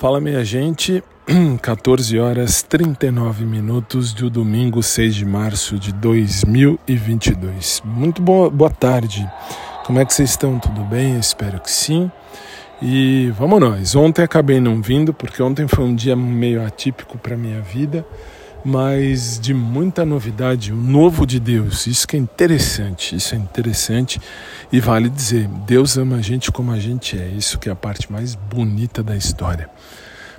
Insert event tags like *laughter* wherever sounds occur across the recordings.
Fala minha gente, *clears throat* 14 horas 39 minutos do domingo 6 de março de 2022. Muito boa, boa tarde, como é que vocês estão? Tudo bem? Espero que sim. E vamos nós. Ontem acabei não vindo porque ontem foi um dia meio atípico para minha vida, mas de muita novidade, o novo de Deus. Isso que é interessante, isso é interessante e vale dizer, Deus ama a gente como a gente é. Isso que é a parte mais bonita da história.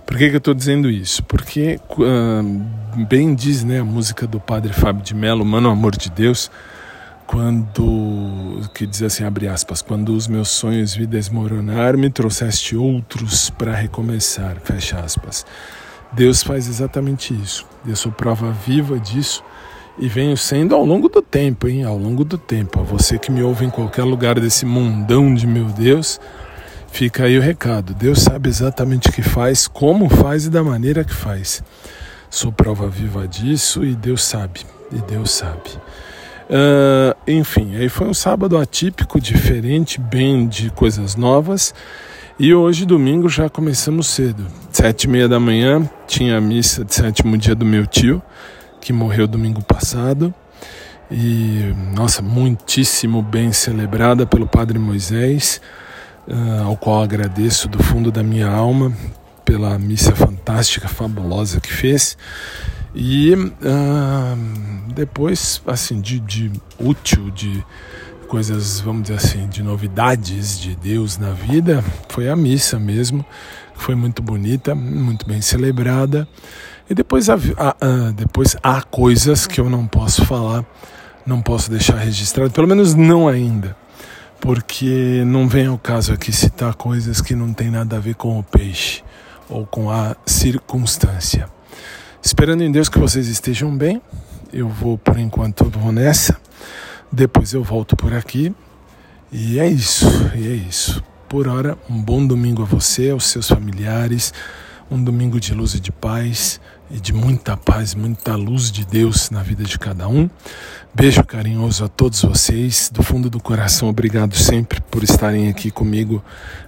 Por que, que eu estou dizendo isso? Porque, uh, bem diz né, a música do padre Fábio de Mello, Mano Amor de Deus, quando, que diz assim, abre aspas, quando os meus sonhos vi desmoronar, me trouxeste outros para recomeçar, fecha aspas. Deus faz exatamente isso. Eu sou prova viva disso e venho sendo ao longo do tempo, hein? Ao longo do tempo. A você que me ouve em qualquer lugar desse mundão de meu Deus, Fica aí o recado. Deus sabe exatamente o que faz, como faz e da maneira que faz. Sou prova viva disso e Deus sabe. E Deus sabe. Uh, enfim, aí foi um sábado atípico, diferente, bem de coisas novas. E hoje, domingo, já começamos cedo. Sete e meia da manhã, tinha a missa de sétimo dia do meu tio, que morreu domingo passado. E, nossa, muitíssimo bem celebrada pelo Padre Moisés uh, ao qual agradeço do fundo da minha alma pela missa fantástica, fabulosa que fez. E uh, depois, assim, de, de útil, de coisas, vamos dizer assim, de novidades de Deus na vida, foi a missa mesmo, que foi muito bonita, muito bem celebrada. E depois depois há coisas que eu não posso falar, não posso deixar registrado, pelo menos não ainda porque não vem ao caso aqui citar coisas que não tem nada a ver com o peixe ou com a circunstância. Esperando em Deus que vocês estejam bem, eu vou por enquanto vou nessa, depois eu volto por aqui e é isso, e é isso. Por hora, um bom domingo a você, aos seus familiares, um domingo de luz e de paz e de muita paz, muita luz de Deus na vida de cada um. Beijo carinhoso a todos vocês, do fundo do coração, obrigado sempre por estarem aqui comigo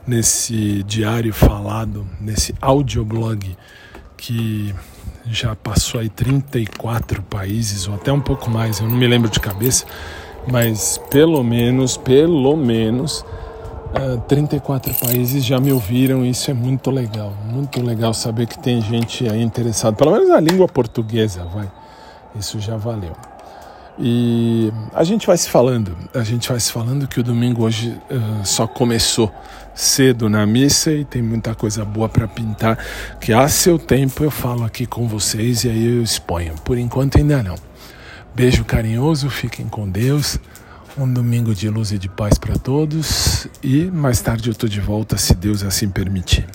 nesse diário falado, nesse audioblog que já passou aí 34 países ou até um pouco mais, eu não me lembro de cabeça, mas pelo menos, pelo menos uh, ah, 34 países já me ouviram, isso é muito legal, muito legal saber que tem gente aí interessada, pelo menos na língua portuguesa, vai. Isso já valeu. E a gente vai se falando, a gente vai se falando que o domingo hoje uh, só começou cedo na missa e tem muita coisa boa para pintar, que a seu tempo eu falo aqui com vocês e aí eu exponho. Por enquanto ainda não. Beijo carinhoso, fiquem com Deus. Um domingo de luz e de paz para todos e mais tarde eu tô de volta se Deus assim permitir.